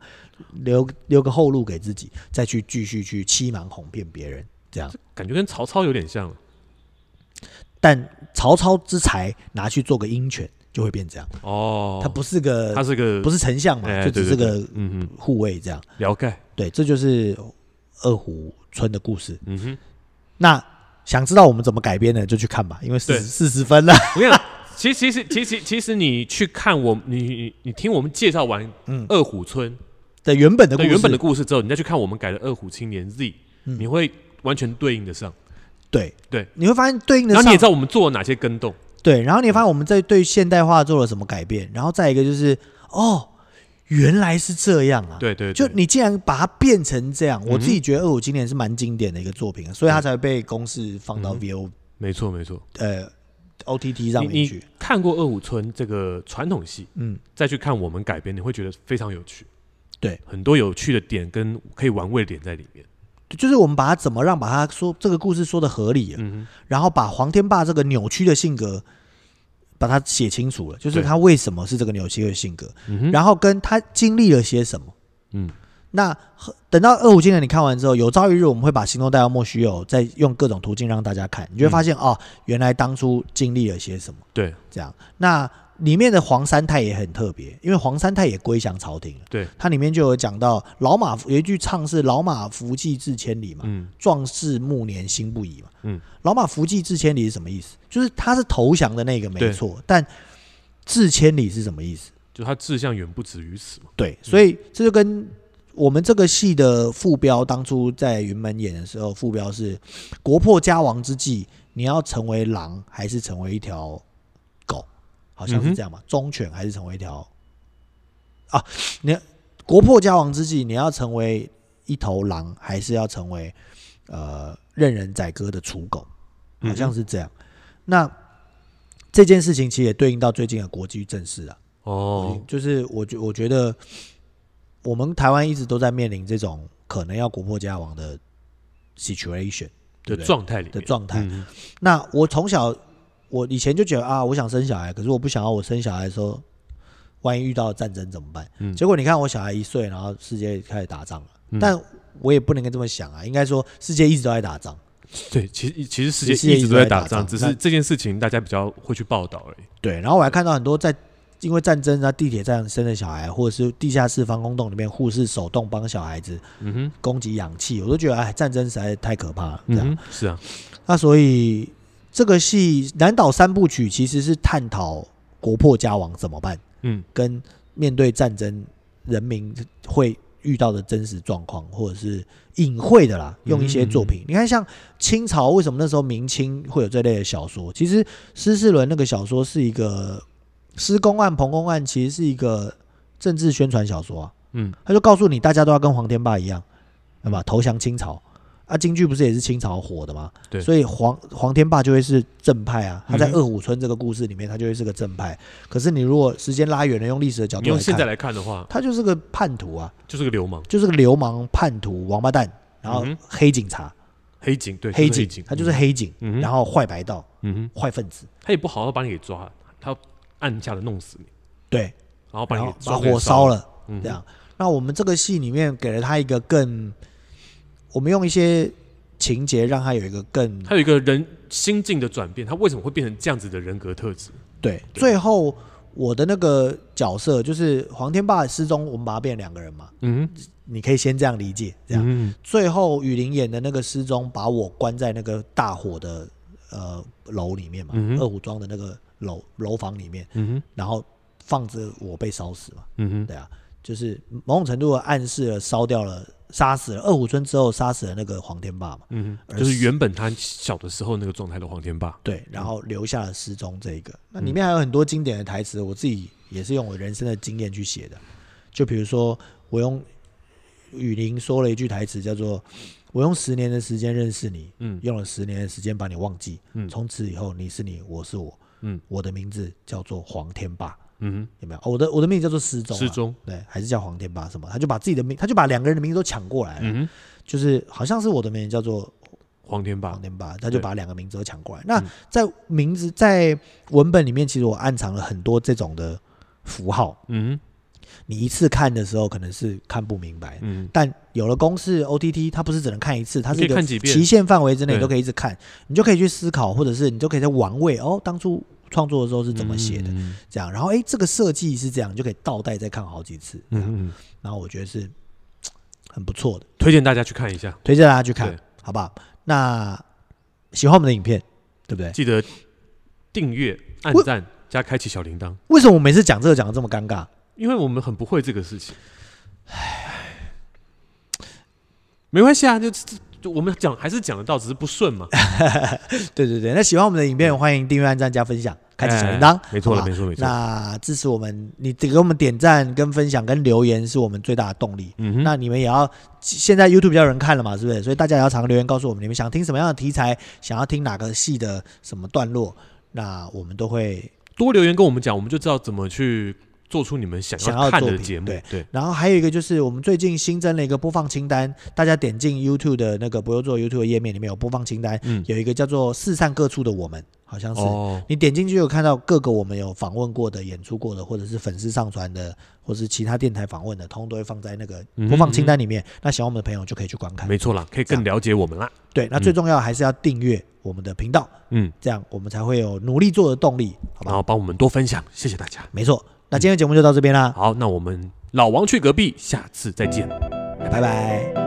留留个后路给自己，再去继续去欺瞒哄骗别人，这样。感觉跟曹操有点像，但曹操之才拿去做个鹰犬，就会变这样。哦，他不是个，他是个不是丞相嘛，哎就只是对对个嗯哼，护卫这样。了解，对，这就是二虎村的故事。嗯哼，那想知道我们怎么改编的，就去看吧，因为四对。四十分了。我跟你讲，其实其实其实其实你去看我，你你你听我们介绍完嗯，二虎村的原本的故事，的原本的故事之后，你再去看我们改的二虎青年 Z，嗯。你会完全对然后你发现我们在对现代化做了什么改变，然后再一个就是哦，原来是这样啊。对对，就你竟然把它变成这样，我自己觉得二五今年是蛮经典的一个作品，所以它才会被公司放到嗯 VO 没错没错。呃 OTT 上面去。看过《二五村》这个传统戏，嗯，再去看我们改编，你会觉得非常有趣。对，很多有趣的点跟可以玩味的点在里面。就是我们把它怎么让把它说这个故事说的合理了，嗯然后把黄天霸这个扭曲的性格。把它写清楚了，就是他为什么是这个扭曲的性格，嗯，然后跟他经历了些什么。嗯，那等到二五今年你看完之后，有朝一日我们会把《行动带到莫须有》再用各种途径让大家看，你就会发现、哦，原来当初经历了些什么。对这样，那里面的黄三太也很特别，因为黄三太也归降朝廷了。对，它里面就有讲到老马有一句唱是“老马福气至千里”嘛，嗯壮士暮年心不移嘛。嗯，老马福气至千里是什么意思？就是他是投降的那个没错，但至千里是什么意思？就他志向远不止于此嘛。对，所以这就跟我们这个戏的副标当初在云门演的时候，副标是“国破家亡之际，你要成为狼还是成为一条狗？”好像是这样嘛，忠犬还是成为一条啊？你国破家亡之际，你要成为一头狼，还是要成为呃任人宰割的刍狗？好像是这样。那这件事情其实也对应到最近的国际政事啊。哦，就是我觉我觉得我们台湾一直都在面临这种可能要国破家亡的 situation 对的状态里的状态。嗯那我从小我以前就觉得啊，我想生小孩，可是我不想要我生小孩的时候，万一遇到战争怎么办？嗯结果你看我小孩一岁，然后世界开始打仗了，嗯但我也不能这么想啊，应该说世界一直都在打仗。对，其实其实世界一直都在打仗，只是这件事情大家比较会去报道而已。对，然后我还看到很多在因为战争啊，地铁站生的小孩，或者是地下室防空洞里面护士手动帮小孩子嗯哼，供给氧气，我都觉得哎，战争实在太可怕了。这样，嗯，是啊，那所以这个戏南岛三部曲其实是探讨国破家亡怎么办，嗯跟面对战争人民会遇到的真实状况，或者是隐晦的啦，用一些作品。你看，像清朝为什么那时候明清会有这类的小说？其实施世伦那个小说是一个施公案、彭公案，其实是一个政治宣传小说啊。嗯他就告诉你，大家都要跟黄天霸一样，对吧？投降清朝啊，京剧不是也是清朝火的吗？对。所以黄黄天霸就会是正派啊。他在二虎村这个故事里面，他就会是个正派。可是你如果时间拉远了，用历史的角度来看，你用现在来看的话，他就是个叛徒啊，就是个流氓，就是个流氓、叛徒、王八蛋，然后黑警察、黑警，对，黑警，他就是黑警，然后坏白道、嗯哼，坏分子，他也不好好把你给抓，他要按下的弄死你，对，然后把你把火烧，了。嗯这样。那我们这个戏里面给了他一个更，我们用一些情节让他有一个更他有一个人心境的转变，他为什么会变成这样子的人格特质？对。最后我的那个角色就是黄天霸失踪，我们把他变成两个人嘛，嗯你可以先这样理解。这样，嗯最后雨林演的那个失踪，把我关在那个大火的呃楼里面嘛，嗯二虎庄的那个楼楼房里面，嗯哼然后放着我被烧死嘛。嗯哼，对啊，就是某种程度的暗示了烧掉了、杀死了二虎村之后杀死了那个黄天霸嘛。嗯哼，就是原本他小的时候那个状态的黄天霸，对，然后留下了失踪这一个。那嗯里面还有很多经典的台词，我自己也是用我人生的经验去写的。就比如说，我用雨林说了一句台词，叫做“我用十年的时间认识你，嗯用了十年的时间把你忘记，嗯从此以后你是你，我是我，嗯我的名字叫做黄天霸，嗯有没有？哦我的我的名字叫做失踪、哼，失，踪，对，还是叫黄天霸什么？他就把自己的名，他就把两个人的名字都抢过来了，嗯哼，就是好像是我的名字叫做黄天霸。黄，天霸，他就把两个名字都抢过来。那嗯。在名字在文本里面，其实我暗藏了很多这种的符号，嗯你一次看的时候可能是看不明白，嗯。但有了公式 OTT，它不是只能看一次，它是一个以看几遍。期限范围之内你都可以一直看，你就可以去思考，或者是你就可以在玩味哦，当初创作的时候是怎么写的，嗯这样，然后哎，这个设计是这样，你就可以倒带再看好几次，嗯嗯，然后我觉得是很不错的，推荐大家去看一下，推荐大家去看对，好不好？那喜欢我们的影片，对不对？记得订阅、按赞加开启小铃铛，为什么我每次讲这个讲的这么尴尬？因为我们很不会这个事情。没关系啊，就就我们讲还是讲得到，只是不顺嘛。对对对，那喜欢我们的影片，欢迎订阅、按赞、加分享，开启小铃铛哎。没错了，没错没错。那支持我们，你给我们点赞、跟分享、跟留言，是我们最大的动力。嗯哼，那你们也要，现在 YouTube 比较有人看了嘛，是不是？所以大家也要常常留言告诉我们，你们想听什么样的题材，想要听哪个戏的什么段落，那我们都会。多留言跟我们讲，我们就知道怎么去做出你们想想要看的节目。对对，然后还有一个就是，我们最近新增了一个播放清单，大家点进 YouTube 的那个不用做 YouTube 的页面，里面有播放清单，嗯，有一个叫做“四散各处的我们”，好像是。哦，你点进去有看到各个我们有访问过的、演出过的，或者是粉丝上传的，或是其他电台访问的，通通都会放在那个播放清单里面。那喜欢我们的朋友就可以去观看。没错啦，可以更了解我们啦。对，那最重要还是要订阅我们的频道，嗯，这样我们才会有努力做的动力，好吧？然后帮我们多分享，谢谢大家。没错。那今天的节目就到这边啦，好，那我们老王去隔壁，下次再见。拜拜。